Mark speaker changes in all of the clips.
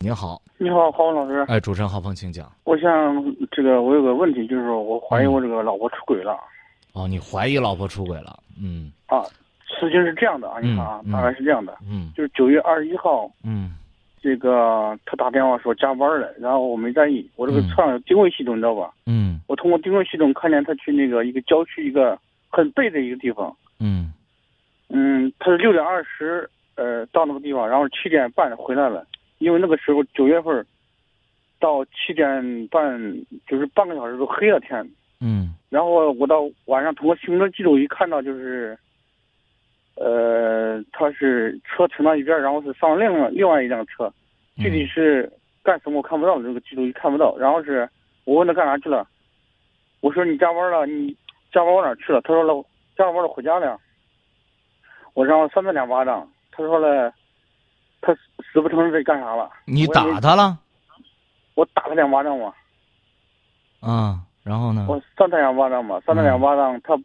Speaker 1: 您好，
Speaker 2: 你好，郝文老师。
Speaker 1: 哎，主持人浩峰，请讲。
Speaker 2: 我想这个我有个问题，就是说我怀疑我这个老婆出轨了。
Speaker 1: 哦，你怀疑老婆出轨了？嗯。
Speaker 2: 啊，事情是这样的啊，你看啊，大概是这样的，
Speaker 1: 嗯。
Speaker 2: 就是九月二十一号，
Speaker 1: 嗯。
Speaker 2: 这个他打电话说加班了，然后我没在意，我这个
Speaker 1: 嗯。
Speaker 2: 车上有定位系统，你知道吧？
Speaker 1: 嗯。
Speaker 2: 我通过定位系统看见他去那个一个郊区一个很背的一个地方，
Speaker 1: 嗯。
Speaker 2: 嗯，他是六点二十呃到那个地方，然后七点半回来了，因为那个时候九月份到七点半就是半个小时都黑了天。
Speaker 1: 嗯
Speaker 2: 然后我到晚上通过行车记录仪看到就是，呃，他是车停到一边，然后是上另外另外一辆车，具体是干什么我看不到，这个记录仪看不到。然后是我问他干啥去了，我说你加班了，你加班往哪去了？他说了加完班了回家了。我让三他两巴掌，他说了，他死不承认自己干啥了。
Speaker 1: 你打他了？
Speaker 2: 我打他两巴掌嘛。
Speaker 1: 啊，然后呢？
Speaker 2: 我扇他两巴掌嘛，扇他两巴掌，他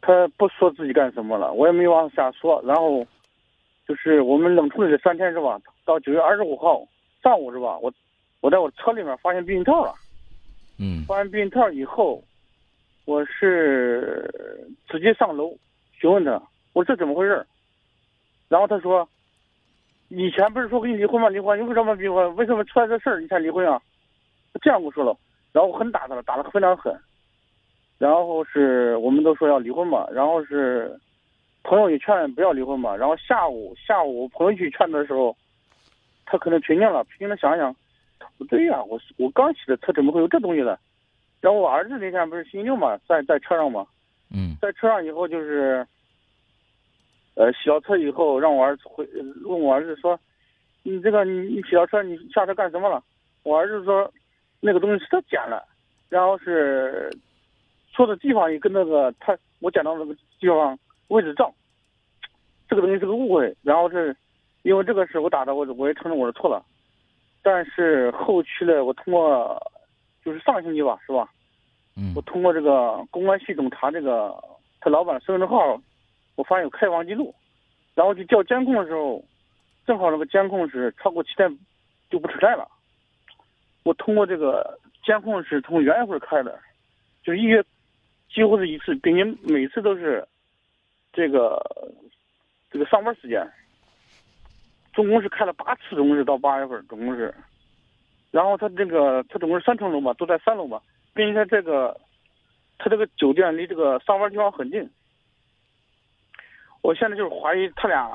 Speaker 2: 他不说自己干什么了，我也没往下说。然后就是我们冷处理了三天是吧？到九月二十五号上午是吧？我我在我车里面发现避孕套了，
Speaker 1: 嗯
Speaker 2: 发现避孕套以后，我是直接上楼询问他，我说这怎么回事然后他说，以前不是说跟你离婚吗？离婚，你为什么离婚？为什么出来这事儿你才离婚啊？这样跟我说了，然后我很打他了，打得非常狠。然后是我们都说要离婚嘛，然后是朋友也劝不要离婚嘛。然后下午下午朋友去劝的时候，他可能平静了，平静的想一想，不对呀、我我刚起的车怎么会有这东西呢？然后我儿子那天不是星期六嘛，在在车上嘛，
Speaker 1: 嗯
Speaker 2: 在车上以后就是，呃，洗了车以后，让我儿子回呃问我儿子说，你这个你你洗了车，你下车干什么了？我儿子说，那个东西是他捡了，然后是说的地方也跟那个他我捡到那个地方位置照，这个东西是个误会。然后是因为这个事我打的，我我也承认我是错了，但是后期呢，我通过就是上个星期吧，是吧？
Speaker 1: 嗯
Speaker 2: 我通过这个公安系统查这个他老板的身份证号，我发现有开房记录，然后去调监控的时候，正好那个监控是超过七天就不存在了。我通过这个监控是从元月份开的，就是一月几乎是一次，并且每次都是这个这个上班时间，总共是开了八次，总共是到八月份，总共是。然后他这个他总共是三层楼嘛，都在三楼嘛。并且他这个，他这个酒店离这个上班地方很近。我现在就是怀疑他俩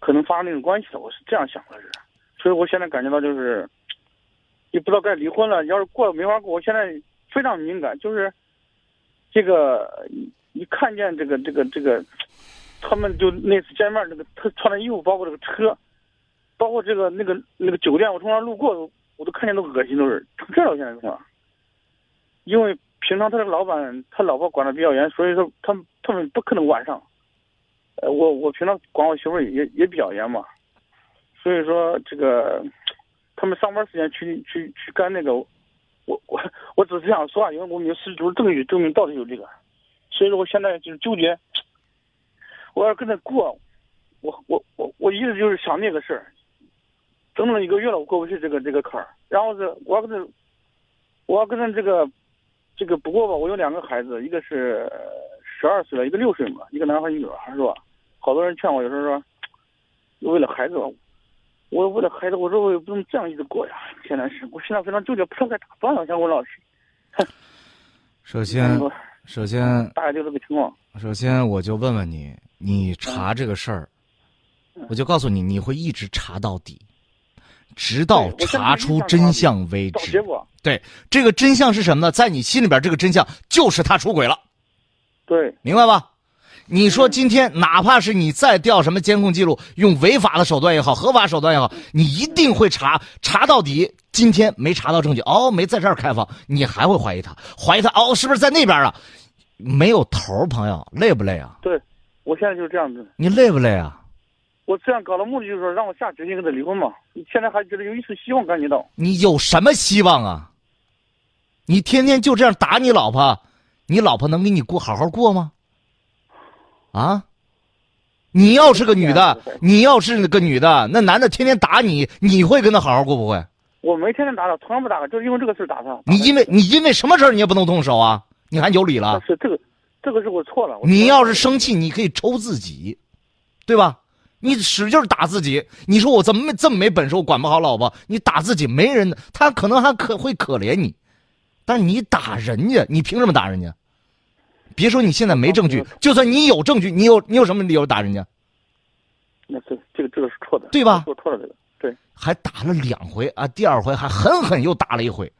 Speaker 2: 可能发生那种关系了，我是这样想的是，所以我现在感觉到就是，也不知道该离婚了。要是过了没法过，我现在非常敏感，就是这个一看见这个这个这个，他们就那次见面那个他穿的衣服，包括这个车，包括这个那个那个酒店，我从那路过，我都看见都恶心，都是成这了，现在是吧？因为平常他这个老板他老婆管的比较严，所以说他们他们不可能晚上。呃，我我平常管我媳妇也也比较严嘛，所以说这个他们上班时间去去去干那个，我我我只是想说啊，因为我们有十足证据证明到底有这个，所以说我现在就是纠结，我要跟他过，我我我我一直就是想那个事儿，整整一个月了，我过不去这个这个坎儿，然后是我要跟他，我要跟他这个。这个不过吧，我有两个孩子，一个是十二岁了，一个六岁嘛，一个男孩一个女孩，是吧？好多人劝我，有时候说，为了孩子，我为了孩子，我说我也不能这样一直过呀。现在是我现在非常纠结，不知道该咋办了。想问老师，
Speaker 1: 首先首先
Speaker 2: 大概就这个情况。
Speaker 1: 首先我就问问你，你查这个事儿，我就告诉你，你会一直查到底，直到查出真相为止。
Speaker 2: 结果，
Speaker 1: 对，这个真相是什么呢？在你心里边，这个真相就是他出轨了，
Speaker 2: 对
Speaker 1: 明白吧？你说
Speaker 2: 嗯
Speaker 1: 今天哪怕是你再调什么监控记录，用违法的手段也好，合法手段也好，你一定会查查到底。今天没查到证据，哦，没在这儿开房，你还会怀疑他，怀疑他哦，是不是在那边啊？没有头，朋友，累不累啊？
Speaker 2: 对，我现在就是这样子。
Speaker 1: 你累不累啊？
Speaker 2: 我这样搞的目的就是说让我下决心跟他离婚嘛。你现在还觉得有一丝希望感觉到。
Speaker 1: 你有什么希望啊？你天天就这样打你老婆，你老婆能跟你过好好过吗？啊？你要是个女的你要是个女的，那男的天天打你，你会跟他好好过不会？
Speaker 2: 我没天天打他，从来不打他，就是因为这个事儿打他。
Speaker 1: 你因为你因为什么事儿你也不能动手啊？你还有理了？
Speaker 2: 是这个，这个是我错了。错了
Speaker 1: 你要是生气，你可以抽自己，对吧？你使劲打自己，你说我怎么没这么没本事，我管不好老婆，你打自己没人，他可能还可会可怜你，但是你打人家，你凭什么打人家？别说你现在没证据，就算你有证据，你有你有什么理由打人家？
Speaker 2: 那这这个这个是错的，
Speaker 1: 对吧
Speaker 2: 做错了这个，对。
Speaker 1: 还打了两回啊，第二回还狠狠又打了一回，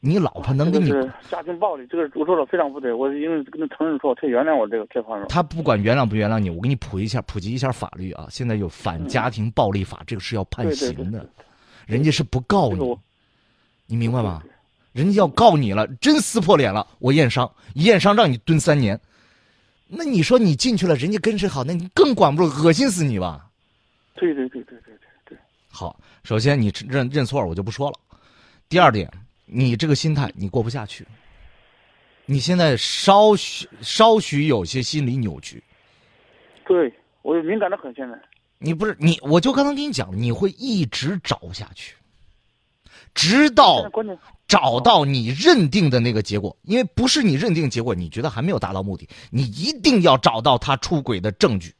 Speaker 1: 你老婆能跟你
Speaker 2: 这个家庭暴力，这个我说的非常不对，我因为跟他承认错，他原谅我这个这方面。
Speaker 1: 他不管原谅不原谅你，我给你普一下普及一下法律啊。现在有反家庭暴力法，这个是要判
Speaker 2: 对对对
Speaker 1: 刑的，人家是不告你
Speaker 2: 这个，
Speaker 1: 你明白吗？人家要告你了，真撕破脸了，我验伤，一验伤让你蹲三年，那你说你进去了，人家跟谁好，那你更管不住，恶心死你吧？
Speaker 2: 对对对对对对对，
Speaker 1: 好，首先你认认错，我就不说了。第二点，你这个心态你过不下去，你现在稍许稍许有些心理扭曲。
Speaker 2: 对我敏感的很，现在。
Speaker 1: 你不是你，我就刚才跟你讲，你会一直找下去，直到
Speaker 2: 关键
Speaker 1: 找到你认定的那个结果。因为不是你认定结果，你觉得还没有达到目的，你一定要找到他出轨的证据。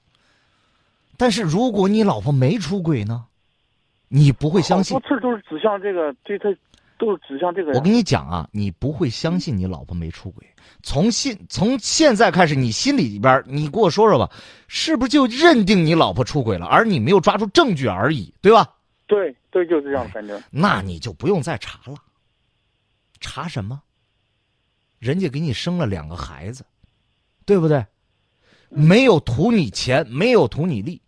Speaker 1: 但是如果你老婆没出轨呢，你不会相信
Speaker 2: 好。多次都是指向这个，对他都是指向这个。
Speaker 1: 我跟你讲啊，你不会相信你老婆没出轨。从现从现在开始，你心里边，你给我说说吧，是不是就认定你老婆出轨了，而你没有抓住证据而已，对吧？
Speaker 2: 对对，就是这样的感觉。
Speaker 1: 那你就不用再查了。查什么？人家给你生了两个孩子，对不对？没有图你钱，没有图你利，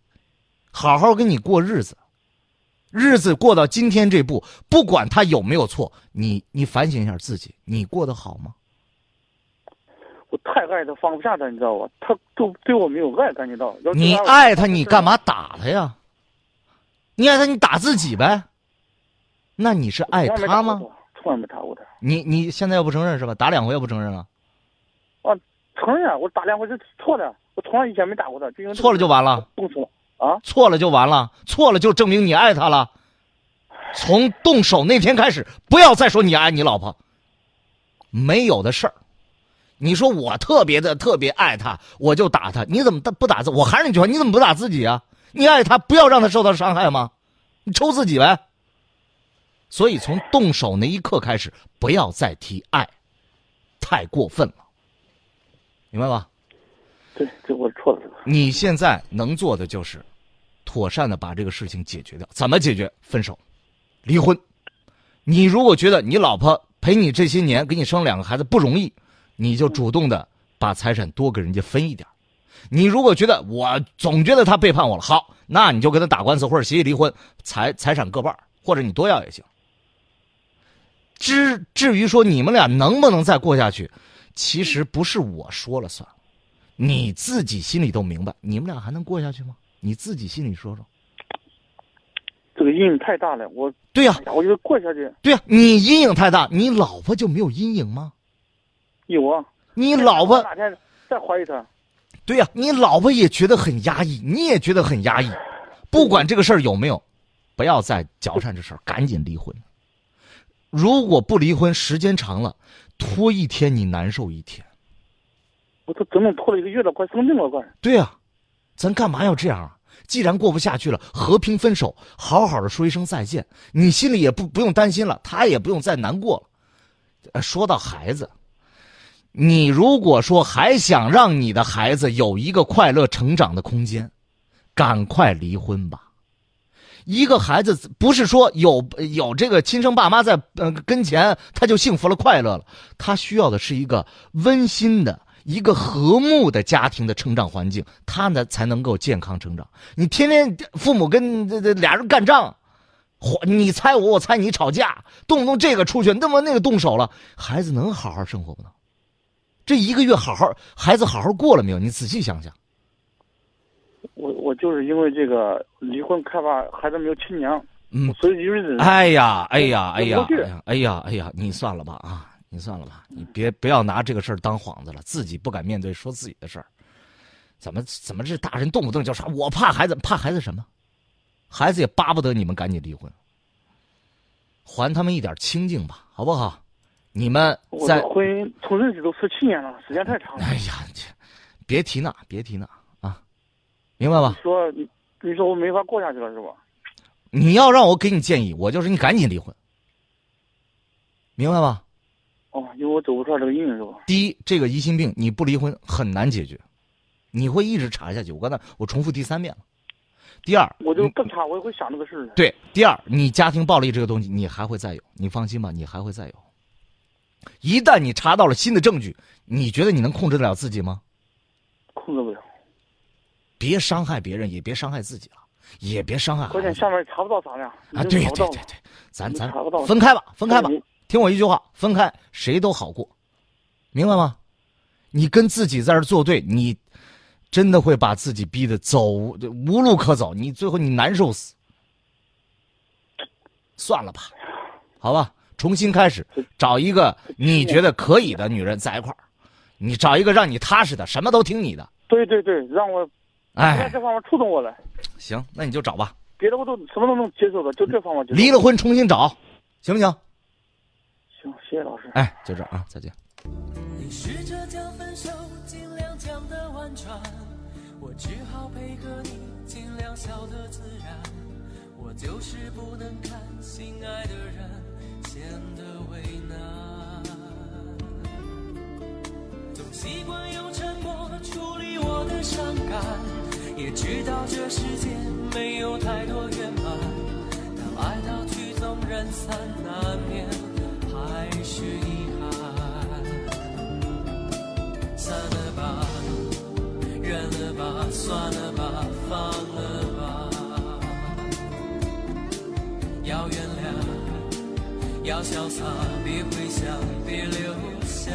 Speaker 1: 好好跟你过日子。日子过到今天这步，不管他有没有错，你你反省一下自己，你过得好吗？
Speaker 2: 我太爱他，放不下他，你知道吧？他都对我没有爱，感觉到。
Speaker 1: 你爱他，你干嘛打他呀？你爱他，你打自己呗。那你是爱他吗？
Speaker 2: 从来没打过他。
Speaker 1: 你你现在又不承认是吧？打两回又不承认了，
Speaker 2: 啊，承认啊，我打两回是错的，我从来以前没打过他，就因为
Speaker 1: 错了就完了。
Speaker 2: 动手啊！
Speaker 1: 错了就完了，错了就证明你爱他了。从动手那天开始，不要再说你爱你老婆，没有的事儿。你说我特别的特别爱他，我就打他，你怎么不不打自？我还是那句话，你怎么不打自己啊？你爱他，不要让他受到伤害吗？你抽自己呗。所以从动手那一刻开始，不要再提爱，太过分了，明白吧？
Speaker 2: 对，这我错了，
Speaker 1: 你现在能做的就是，妥善的把这个事情解决掉。怎么解决？分手，离婚。你如果觉得你老婆陪你这些年，给你生两个孩子不容易，你就主动的把财产多给人家分一点。你如果觉得我总觉得他背叛我了，好，那你就跟他打官司或者协议离婚，财财产各半儿，或者你多要也行。至至于说你们俩能不能再过下去，其实不是我说了算，你自己心里都明白，你们俩还能过下去吗？你自己心里说说。
Speaker 2: 这个阴影太大了，我
Speaker 1: 对呀、
Speaker 2: 哎，我觉得过下去
Speaker 1: 对呀、你阴影太大，你老婆就没有阴影吗？
Speaker 2: 有啊。
Speaker 1: 你老婆
Speaker 2: 哪天再怀疑他？
Speaker 1: 对呀、你老婆也觉得很压抑，你也觉得很压抑。不管这个事儿有没有，不要再搅缠这事儿，赶紧离婚。如果不离婚，时间长了，拖一天你难受一天。
Speaker 2: 我都整整拖了一个月了，快生病了，快。
Speaker 1: 对呀、咱干嘛要这样啊？既然过不下去了，和平分手，好好的说一声再见，你心里也不不用担心了，他也不用再难过了。呃说到孩子，你如果说还想让你的孩子有一个快乐成长的空间，赶快离婚吧。一个孩子不是说有有这个亲生爸妈在呃跟前他就幸福了快乐了，他需要的是一个温馨的、一个和睦的家庭的成长环境，他呢才能够健康成长。你天天父母跟这这俩人干仗，你猜我，我猜你吵架，动不动这个出去，那么那个动手了，孩子能好好生活不能？这一个月好好孩子好好过了没有？你仔细想想。
Speaker 2: 我我就是因为这个离婚，害怕孩子没有亲娘，
Speaker 1: 嗯，
Speaker 2: 所以一直忍。
Speaker 1: 哎呀，哎呀，哎呀哎呀，哎呀，你算了吧啊，你算了吧，你别不要拿这个事儿当幌子了，自己不敢面对，说自己的事儿。怎么怎么这大人动不动就说我怕孩子，怕孩子什么？孩子也巴不得你们赶紧离婚，还他们一点清静吧，好不好？你们在
Speaker 2: 婚姻从认识都十七年了，时间太长了。
Speaker 1: 哎呀，别提那，别提那啊，明白吧？
Speaker 2: 说你说我没法过下去了，是吧？
Speaker 1: 你要让我给你建议，我就是你赶紧离婚，明白吧？
Speaker 2: 哦，因为我走不出来这个阴影，是吧？
Speaker 1: 第一，这个疑心病你不离婚很难解决，你会一直查下去。我刚才我重复第三遍了。第二，
Speaker 2: 我就更查，我也会想这个事儿。
Speaker 1: 对，第二，你家庭暴力这个东西，你还会再有，你放心吧，你还会再有。一旦你查到了新的证据，你觉得你能控制得了自己吗？
Speaker 2: 控制不了。
Speaker 1: 别伤害别人，也别伤害自己了，也别伤害。
Speaker 2: 关键上面查不到咱俩？
Speaker 1: 啊，对对对对，咱咱分开吧，分开吧。听我一句话，分开，谁都好过，明白吗？你跟自己在这作对，你真的会把自己逼得走无路可走，你最后你难受死。算了吧，好吧。重新开始，找一个你觉得可以的女人在一块儿，你找一个让你踏实的，什么都听你的。
Speaker 2: 对对对，让我，
Speaker 1: 哎，
Speaker 2: 这方面触动我了。
Speaker 1: 行，那你就找吧。
Speaker 2: 别的我都什么都能接受的，就这方面。
Speaker 1: 离了婚重新找，行不行？
Speaker 2: 行，谢谢老师。
Speaker 1: 哎，就这啊，再见。我就是不能看心爱的人。显得知道这世界没有太多圆满，当爱到曲终人散，难免还是遗憾。散了吧，忍了吧，算了吧，放了吧，要原谅。要潇洒，别回想，别留下。